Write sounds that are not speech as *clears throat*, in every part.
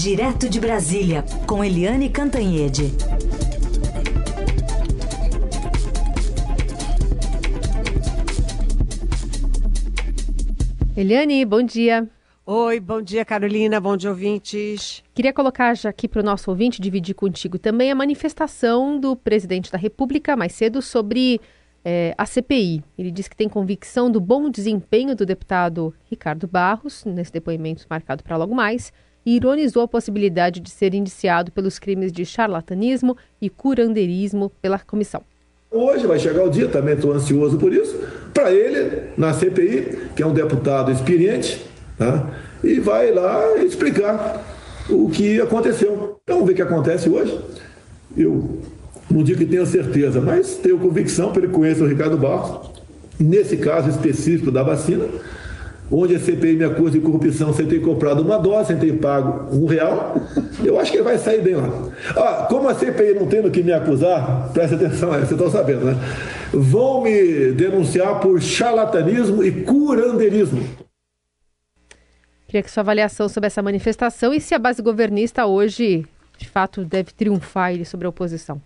Direto de Brasília, com Eliane Cantanhede. Eliane, bom dia. Oi, bom dia, Carolina. Bom dia, ouvintes. Queria colocar já aqui para o nosso ouvinte dividir contigo também a manifestação do presidente da República mais cedo sobre é, a CPI. Ele disse que tem convicção do bom desempenho do deputado Ricardo Barros, nesse depoimento marcado para logo mais, e ironizou a possibilidade de ser indiciado pelos crimes de charlatanismo e curandeirismo pela comissão. Hoje vai chegar o dia, também estou ansioso por isso, para ele, na CPI, que é um deputado experiente, tá? e vai lá explicar o que aconteceu. Então, vamos ver o que acontece hoje. Eu não digo que tenho certeza, mas tenho convicção, porque ele conhece o Ricardo Barros, nesse caso específico da vacina, onde a CPI me acusa de corrupção sem ter comprado uma dose, sem ter pago um real, eu acho que ele vai sair bem lá. Ah, como a CPI não tem no que me acusar, preste atenção, vocês estão sabendo, né? Vão me denunciar por charlatanismo e curandeirismo. Queria que sua avaliação sobre essa manifestação e se a base governista hoje, de fato, deve triunfar sobre a oposição.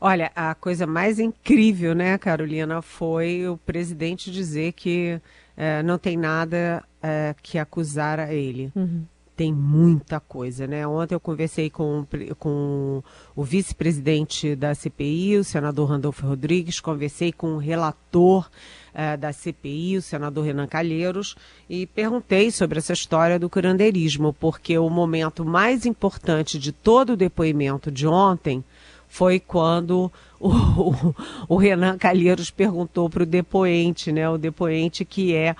Olha, a coisa mais incrível, né, Carolina, foi o presidente dizer que é, não tem nada é, que acusar a ele. Uhum. Tem muita coisa, né? Ontem eu conversei com, com o vice-presidente da CPI, o senador Randolfo Rodrigues, conversei com o relator é, da CPI, o senador Renan Calheiros, e perguntei sobre essa história do curandeirismo, porque o momento mais importante de todo o depoimento de ontem foi quando *laughs* o, o, Renan Calheiros perguntou para o depoente, né? O depoente que é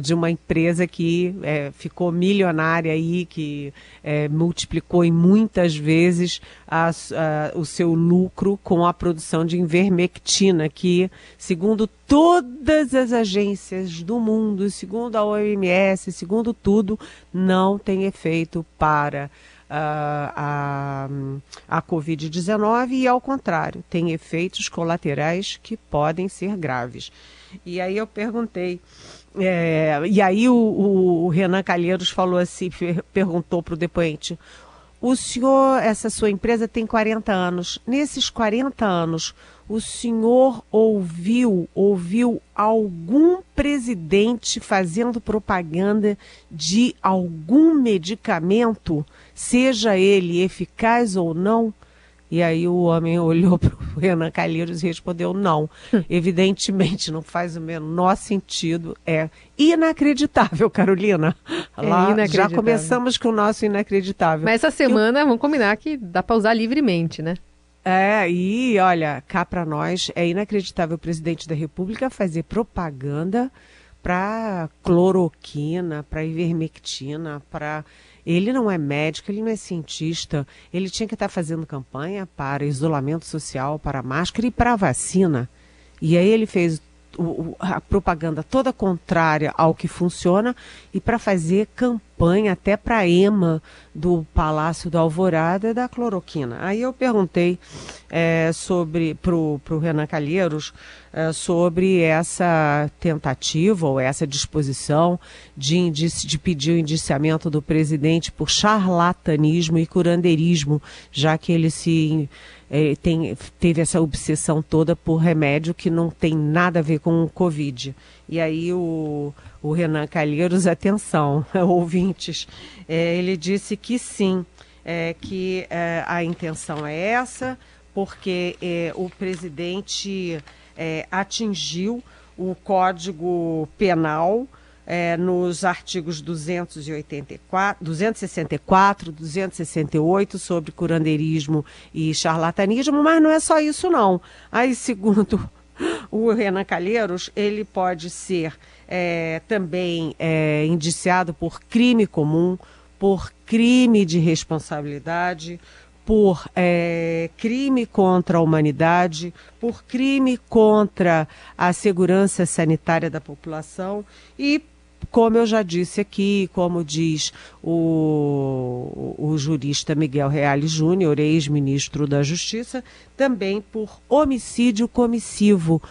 de uma empresa que é, ficou milionária aí, que é, multiplicou em muitas vezes a, a, o seu lucro com a produção de invermectina, que, segundo todas as agências do mundo, segundo a OMS, segundo tudo, não tem efeito para a, a Covid-19 e, ao contrário, tem efeitos colaterais que podem ser graves. E aí eu perguntei. É, e aí o, o, Renan Calheiros falou assim, perguntou para o depoente, o senhor, essa sua empresa tem 40 anos. Nesses 40 anos, o senhor ouviu, ouviu algum presidente fazendo propaganda de algum medicamento, seja ele eficaz ou não? E aí o homem *laughs* olhou para o Renan Calheiros e respondeu não. *laughs* Evidentemente não faz o menor sentido. É inacreditável, Carolina. É Lá inacreditável. já começamos com o nosso inacreditável. Mas essa semana, Eu... vamos combinar que dá para usar livremente, né? É, e olha, cá para nós é inacreditável o presidente da República fazer propaganda para cloroquina, para ivermectina, para ele não é médico, ele não é cientista. Ele tinha que estar fazendo campanha para isolamento social, para máscara e para vacina. E aí ele fez o, a propaganda toda contrária ao que funciona e para fazer campanha até para a EMA do Palácio da Alvorada da cloroquina. Aí eu perguntei é, sobre para o Renan Calheiros é, sobre essa tentativa ou essa disposição de, de pedir o indiciamento do presidente por charlatanismo e curandeirismo, já que ele se é, tem, teve essa obsessão toda por remédio que não tem nada a ver com o Covid. E aí o, o Renan Calheiros, atenção, *laughs* ouvintes, é, ele disse que sim, é, que é, a intenção é essa, porque é, o presidente é, atingiu o Código Penal é, nos artigos 284, 264, 268 sobre curandeirismo e charlatanismo, mas não é só isso não. Aí, segundo o Renan Calheiros, ele pode ser é, também é, indiciado por crime comum, por crime de responsabilidade, por é, crime contra a humanidade, por crime contra a segurança sanitária da população e como eu já disse aqui, como diz o, o jurista Miguel Reale Júnior, ex-ministro da Justiça, também por homicídio comissivo,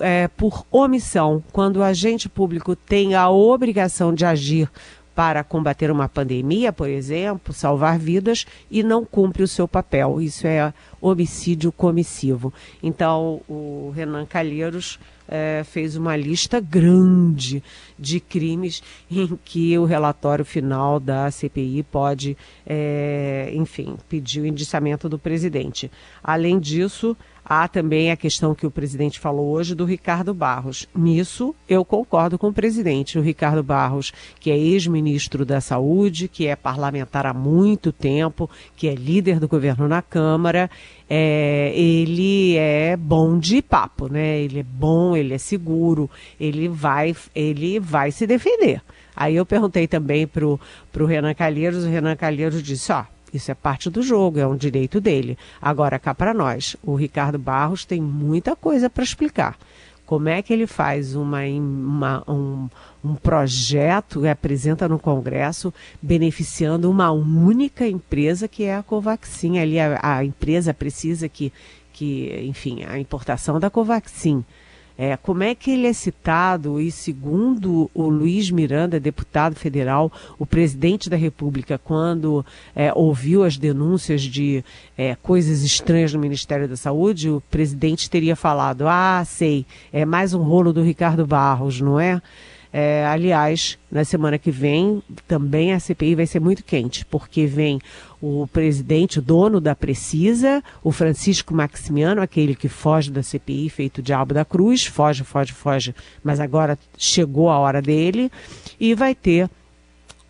é, por omissão, quando o agente público tem a obrigação de agir para combater uma pandemia, por exemplo, salvar vidas, e não cumpre o seu papel. Isso é homicídio comissivo. Então, o Renan Calheiros é, fez uma lista grande de crimes *laughs* em que o relatório final da CPI pode, é, enfim, pedir o indiciamento do presidente. Além disso, Há também a questão que o presidente falou hoje do Ricardo Barros. Nisso, eu concordo com o presidente. O Ricardo Barros, que é ex-ministro da Saúde, que é parlamentar há muito tempo, que é líder do governo na Câmara, é, ele é bom de papo, né? Ele é bom, ele é seguro, ele vai, ele vai se defender. Aí eu perguntei também para o Renan Calheiros, o Renan Calheiros disse, ó, isso é parte do jogo, é um direito dele. Agora, cá para nós, o Ricardo Barros tem muita coisa para explicar. Como é que ele faz uma, uma, um, um projeto e apresenta no Congresso beneficiando uma única empresa que é a Covaxin? Ali a, a empresa precisa que, que, enfim, a importação da Covaxin é, como é que ele é citado e, segundo o Luiz Miranda, deputado federal, o presidente da República, quando é, ouviu as denúncias de é, coisas estranhas no Ministério da Saúde, o presidente teria falado: Ah, sei, é mais um rolo do Ricardo Barros, não é? É, aliás, na semana que vem, também a CPI vai ser muito quente, porque vem o presidente, o dono da Precisa, o Francisco Maximiano, aquele que foge da CPI, feito diabo da cruz, foge, foge, foge, mas agora chegou a hora dele, e vai ter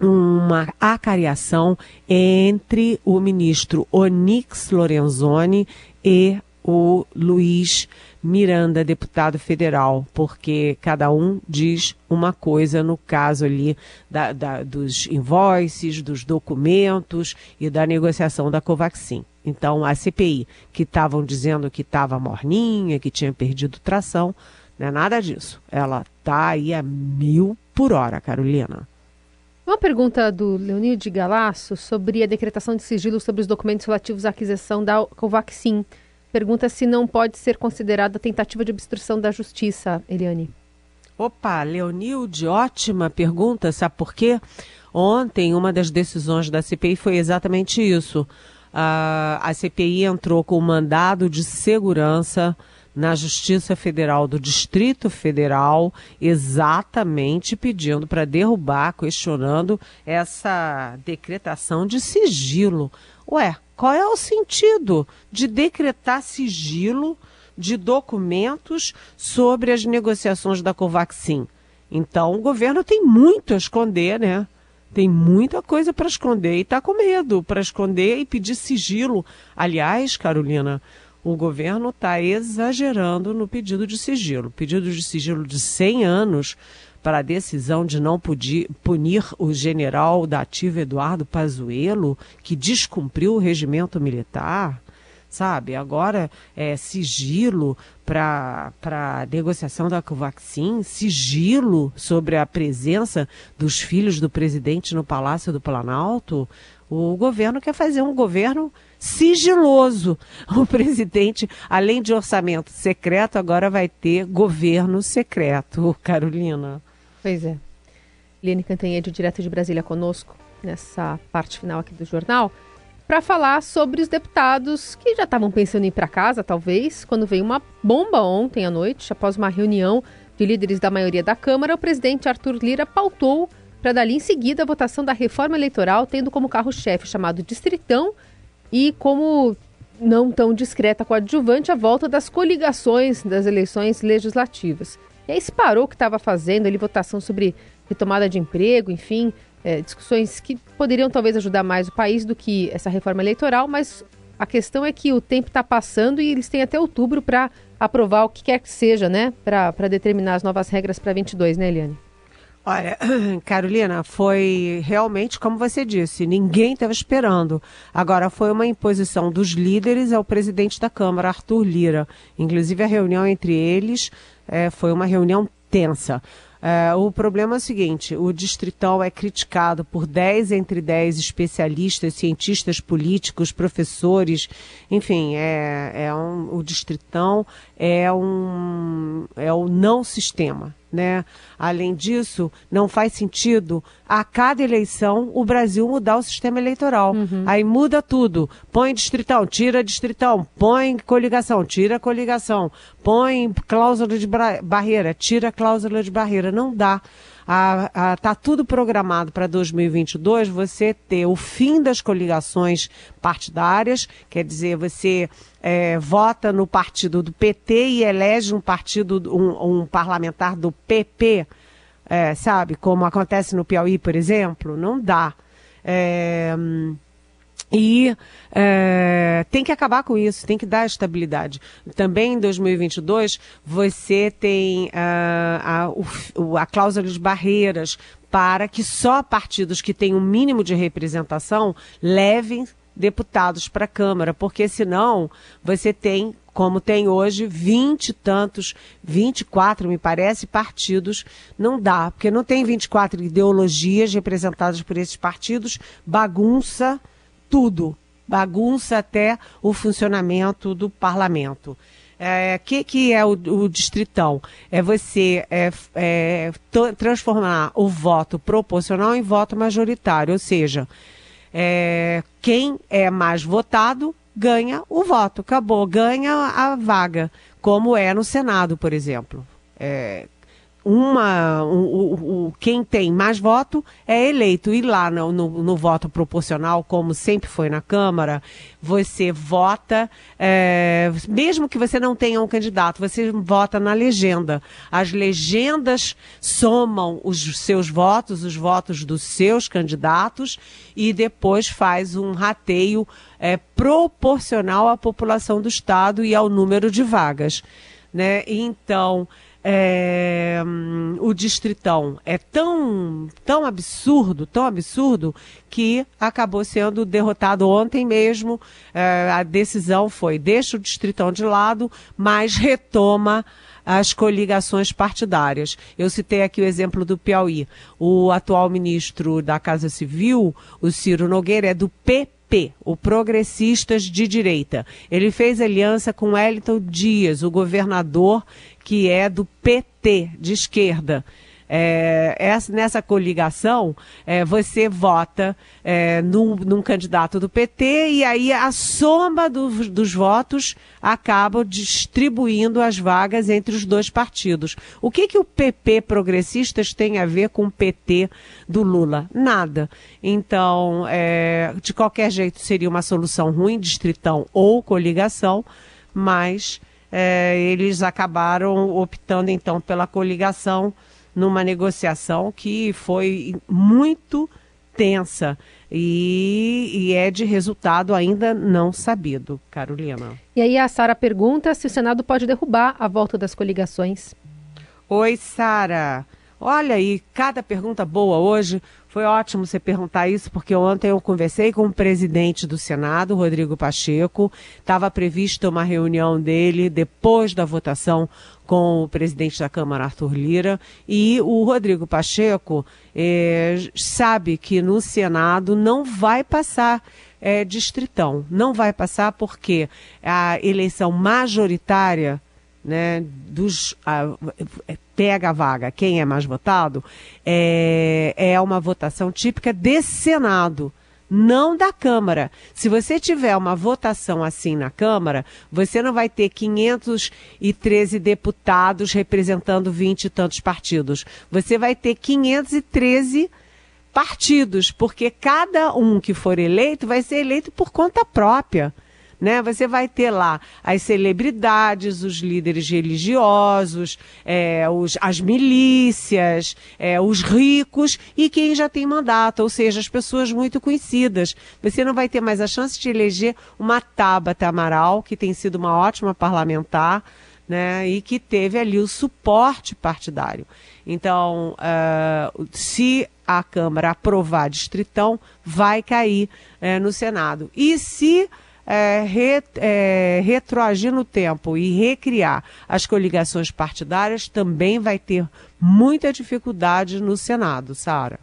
uma acariação entre o ministro Onix Lorenzoni e o Luiz Miranda, deputado federal, porque cada um diz uma coisa no caso ali da, da, dos invoices, dos documentos e da negociação da Covaxin. Então, a CPI, que estavam dizendo que estava morninha, que tinha perdido tração, não é nada disso. Ela está aí a mil por hora, Carolina. Uma pergunta do Leonide Galasso sobre a decretação de sigilo sobre os documentos relativos à aquisição da Covaxin pergunta se não pode ser considerada tentativa de obstrução da justiça, Eliane. Opa, Leonilde, ótima pergunta, sabe por quê? Ontem, uma das decisões da CPI foi exatamente isso. Uh, a CPI entrou com um mandado de segurança na Justiça Federal do Distrito Federal, exatamente pedindo para derrubar, questionando essa decretação de sigilo. Ué, qual é o sentido de decretar sigilo de documentos sobre as negociações da Covaxin? Então, o governo tem muito a esconder, né? Tem muita coisa para esconder e está com medo para esconder e pedir sigilo. Aliás, Carolina, o governo está exagerando no pedido de sigilo. Pedido de sigilo de 100 anos para a decisão de não punir o general da ativa Eduardo Pazuello, que descumpriu o regimento militar, sabe? Agora é sigilo para a negociação da Covaxin, sigilo sobre a presença dos filhos do presidente no Palácio do Planalto. O governo quer fazer um governo sigiloso. O presidente, além de orçamento secreto, agora vai ter governo secreto, Carolina. Pois é. Liane Cantanhede, direto de Brasília, conosco nessa parte final aqui do jornal, para falar sobre os deputados que já estavam pensando em ir para casa, talvez, quando veio uma bomba ontem à noite, após uma reunião de líderes da maioria da Câmara, o presidente Arthur Lira pautou para dali em seguida a votação da reforma eleitoral, tendo como carro-chefe chamado Distritão e como não tão discreta coadjuvante a volta das coligações das eleições legislativas. E aí se parou o que estava fazendo ali, votação sobre retomada de emprego, enfim, é, discussões que poderiam talvez ajudar mais o país do que essa reforma eleitoral, mas a questão é que o tempo está passando e eles têm até outubro para aprovar o que quer que seja, né? Para determinar as novas regras para 22, né, Eliane? Olha, *clears throat* Carolina, foi realmente como você disse, ninguém estava esperando. Agora, foi uma imposição dos líderes ao presidente da Câmara, Arthur Lira. Inclusive, a reunião entre eles é, foi uma reunião tensa. É, o problema é o seguinte: o Distritão é criticado por 10 entre 10 especialistas, cientistas políticos, professores, enfim, é, é um, o Distritão é um é o não sistema. Né? Além disso, não faz sentido a cada eleição o Brasil mudar o sistema eleitoral. Uhum. Aí muda tudo. Põe distritão, tira distritão, põe coligação, tira coligação, põe cláusula de barreira, tira cláusula de barreira. Não dá está tudo programado para 2022 você ter o fim das coligações partidárias, quer dizer, você é, vota no partido do PT e elege um partido, um, um parlamentar do PP, é, sabe? Como acontece no Piauí, por exemplo, não dá. É, e é, tem que acabar com isso, tem que dar estabilidade. Também em 2022, você tem uh, a, o, a cláusula de barreiras para que só partidos que têm um mínimo de representação levem deputados para a Câmara, porque senão você tem, como tem hoje, vinte e tantos, 24, me parece, partidos. Não dá, porque não tem 24 ideologias representadas por esses partidos, bagunça tudo, bagunça até o funcionamento do parlamento. É, que, que é o, o, distritão? É você é, é, transformar o voto proporcional em voto majoritário, ou seja, é, quem é mais votado ganha o voto, acabou, ganha a vaga, como é no Senado, por exemplo. É, uma, o, quem tem mais voto é eleito. E lá no, no, no, voto proporcional, como sempre foi na Câmara, você vota, é, mesmo que você não tenha um candidato, você vota na legenda. As legendas somam os seus votos, os votos dos seus candidatos, e depois faz um rateio é, proporcional à população do Estado e ao número de vagas. Né? Então, é, o distritão é tão, tão absurdo, tão absurdo, que acabou sendo derrotado ontem mesmo. É, a decisão foi: deixa o distritão de lado, mas retoma as coligações partidárias. Eu citei aqui o exemplo do Piauí. O atual ministro da Casa Civil, o Ciro Nogueira, é do PP, o Progressistas de Direita. Ele fez aliança com Wellington Dias, o governador que é do PT, de esquerda. É, essa, nessa coligação, é, você vota é, num, num, candidato do PT e aí a soma do, dos votos acaba distribuindo as vagas entre os dois partidos. O que, que o PP progressistas tem a ver com o PT do Lula? Nada. Então, é, de qualquer jeito, seria uma solução ruim, distritão ou coligação, mas é, eles acabaram optando então pela coligação numa negociação que foi muito tensa e, e, é de resultado ainda não sabido, Carolina. E aí a Sara pergunta se o Senado pode derrubar a volta das coligações. Oi, Sara. Olha aí, cada pergunta boa hoje. Foi ótimo você perguntar isso, porque ontem eu conversei com o presidente do Senado, Rodrigo Pacheco. Estava prevista uma reunião dele depois da votação com o presidente da Câmara, Arthur Lira. E o Rodrigo Pacheco eh, sabe que no Senado não vai passar é, distritão. Não vai passar porque a eleição majoritária né, dos, a, pega a vaga, quem é mais votado, é, é uma votação típica desse Senado não da Câmara. Se você tiver uma votação assim na Câmara, você não vai ter 513 deputados representando 20 e tantos partidos. Você vai ter 513 partidos, porque cada um que for eleito vai ser eleito por conta própria né? Você vai ter lá as celebridades, os líderes religiosos, é, os, as milícias, é, os ricos e quem já tem mandato, ou seja, as pessoas muito conhecidas. Você não vai ter mais a chance de eleger uma Tabata Amaral, que tem sido uma ótima parlamentar, né? E que teve ali o suporte partidário. Então, uh, se a Câmara aprovar distritão, vai cair uh, no Senado. E se é, re, é, retroagir no tempo e recriar as coligações partidárias também vai ter muita dificuldade no Senado, Sara.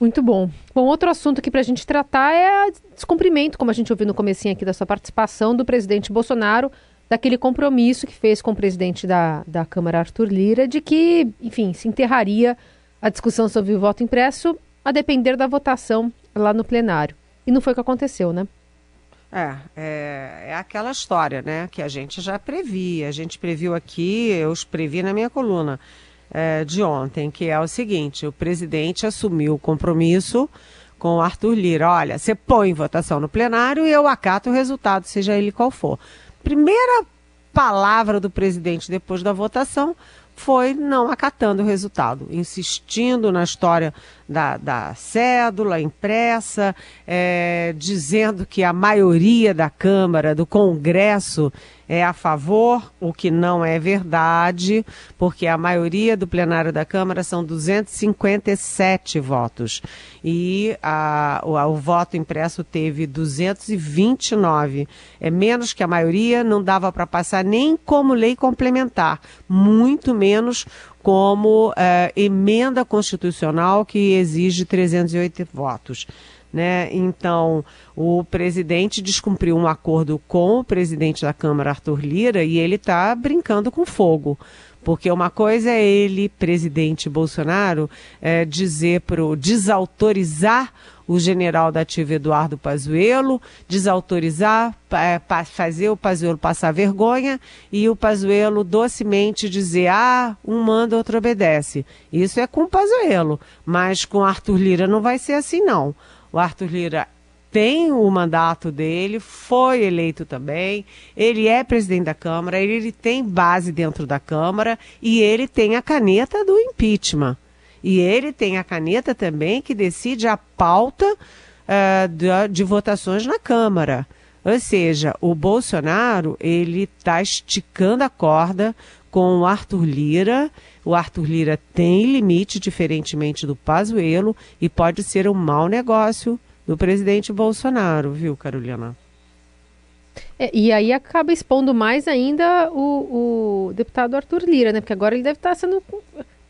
Muito bom. Bom, outro assunto aqui para a gente tratar é descumprimento, como a gente ouviu no comecinho aqui da sua participação, do presidente Bolsonaro daquele compromisso que fez com o presidente da, da Câmara, Arthur Lira, de que, enfim, se enterraria a discussão sobre o voto impresso a depender da votação lá no plenário. E não foi o que aconteceu, né? É, é, é, aquela história, né, que a gente já previa. A gente previu aqui, eu previ na minha coluna é, de ontem, que é o seguinte: o presidente assumiu o compromisso com o Arthur Lira. Olha, você põe votação no plenário e eu acato o resultado, seja ele qual for. Primeira palavra do presidente depois da votação foi não acatando o resultado, insistindo na história da, da cédula impressa, é, dizendo que a maioria da Câmara, do Congresso, é a favor, o que não é verdade, porque a maioria do plenário da Câmara são 257 votos. E a, o, o voto impresso teve 229. É menos que a maioria, não dava para passar nem como lei complementar, muito menos como é, emenda constitucional que exige 308 votos. Né? Então, o presidente descumpriu um acordo com o presidente da Câmara, Arthur Lira, e ele está brincando com fogo. Porque uma coisa é ele, presidente Bolsonaro, é, dizer para desautorizar o general da ativa Eduardo Pazuello, desautorizar, é, fazer o Pazuello passar vergonha e o Pazuello docemente dizer, ah, um manda, outro obedece. Isso é com o Pazuello, mas com Arthur Lira não vai ser assim não. O Arthur Lira tem o mandato dele, foi eleito também, ele é presidente da Câmara, ele, ele, tem base dentro da Câmara e ele tem a caneta do impeachment. E ele tem a caneta também que decide a pauta uh, de, de votações na Câmara. Ou seja, o Bolsonaro ele está esticando a corda com o Arthur Lira. O Arthur Lira tem limite, diferentemente do Pazuello, e pode ser um mau negócio do presidente Bolsonaro, viu, Carolina? É, e aí acaba expondo mais ainda o, o, deputado Arthur Lira, né? Porque agora ele deve estar sendo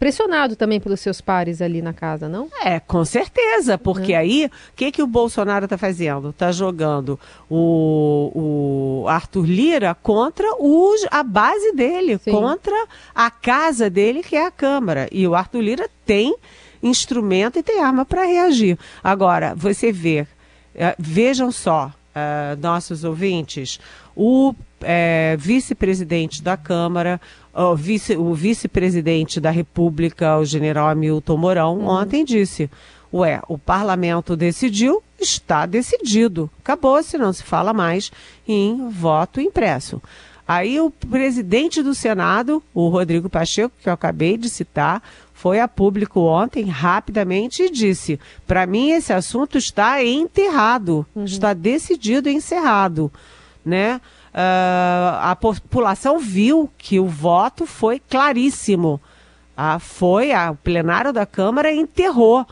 pressionado também pelos seus pares ali na casa, não? É, com certeza, porque é. aí o que, que o Bolsonaro está fazendo? Está jogando o, o Arthur Lira contra os, a base dele, Sim. contra a casa dele, que é a Câmara. E o Arthur Lira tem instrumento e tem arma para reagir. Agora, você vê, uh, vejam só, uh, nossos ouvintes, o é, vice-presidente da Câmara, o vice-presidente vice da República, o general Hamilton Mourão, uhum. ontem disse: Ué, o parlamento decidiu, está decidido. Acabou, se não se fala mais em voto impresso. Aí o presidente do Senado, o Rodrigo Pacheco, que eu acabei de citar, foi a público ontem rapidamente e disse: para mim esse assunto está enterrado, uhum. está decidido e encerrado, né? Uh, a população viu que o voto foi claríssimo. Ah, foi, a, o plenário da Câmara enterrou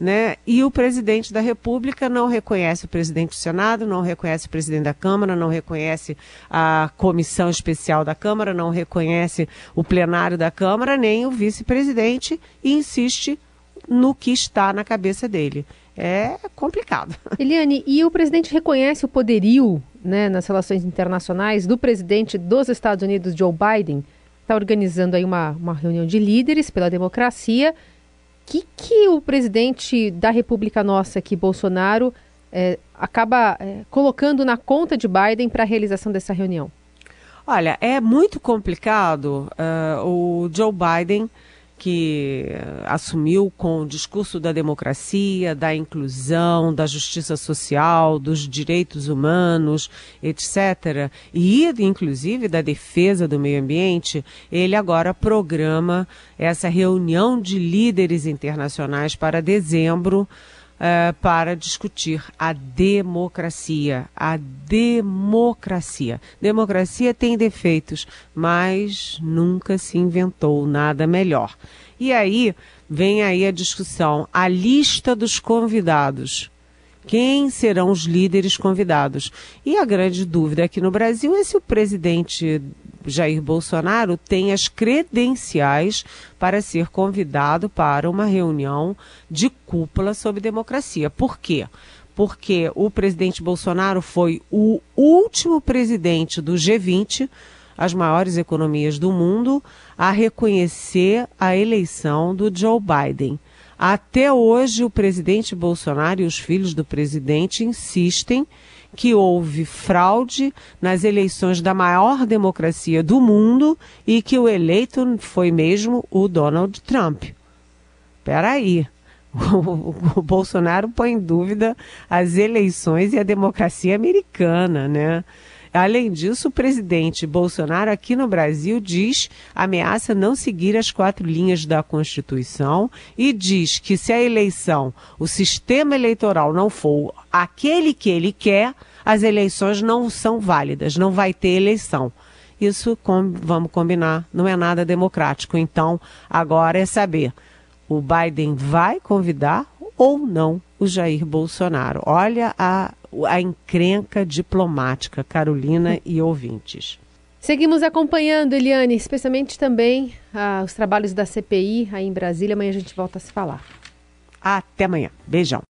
né? E o presidente da República não reconhece o presidente do Senado, não reconhece o presidente da Câmara, não reconhece a comissão especial da Câmara, não reconhece o plenário da Câmara, nem o vice-presidente e insiste no que está na cabeça dele. É complicado. *laughs* Eliane, e o presidente reconhece o poderio né, nas relações internacionais do presidente dos Estados Unidos, Joe Biden? Está organizando aí uma, uma reunião de líderes pela democracia que, que o presidente da República Nossa aqui, Bolsonaro, é, acaba é, colocando na conta de Biden para a realização dessa reunião? Olha, é muito complicado. Uh, o Joe Biden que assumiu com o discurso da democracia, da inclusão, da justiça social, dos direitos humanos, etc., e inclusive da defesa do meio ambiente, ele agora programa essa reunião de líderes internacionais para dezembro. Uh, para discutir a democracia. A democracia. Democracia tem defeitos, mas nunca se inventou nada melhor. E aí vem aí a discussão, a lista dos convidados. Quem serão os líderes convidados? E a grande dúvida aqui no Brasil é se o presidente Jair Bolsonaro tem as credenciais para ser convidado para uma reunião de cúpula sobre democracia. Por quê? porque o presidente Bolsonaro foi o último presidente do G20, as maiores economias do mundo, a reconhecer a eleição do Joe Biden. Até hoje, o presidente Bolsonaro e os filhos do presidente insistem que houve fraude nas eleições da maior democracia do mundo e que o eleito foi mesmo o Donald Trump. Peraí. O, *laughs* o Bolsonaro põe em dúvida as eleições e a democracia americana, né? Além disso, o presidente Bolsonaro aqui no Brasil diz, ameaça não seguir as quatro linhas da Constituição e diz que se a eleição, o sistema eleitoral não for aquele que ele quer, as eleições não são válidas, não vai ter eleição. Isso, vamos combinar, não é nada democrático. Então, agora é saber, o Biden vai convidar ou não o Jair Bolsonaro? Olha a a encrenca diplomática, Carolina e ouvintes. Seguimos acompanhando, Eliane, especialmente também ah, os trabalhos da CPI aí em Brasília. Amanhã a gente volta a se falar. Até amanhã. Beijão.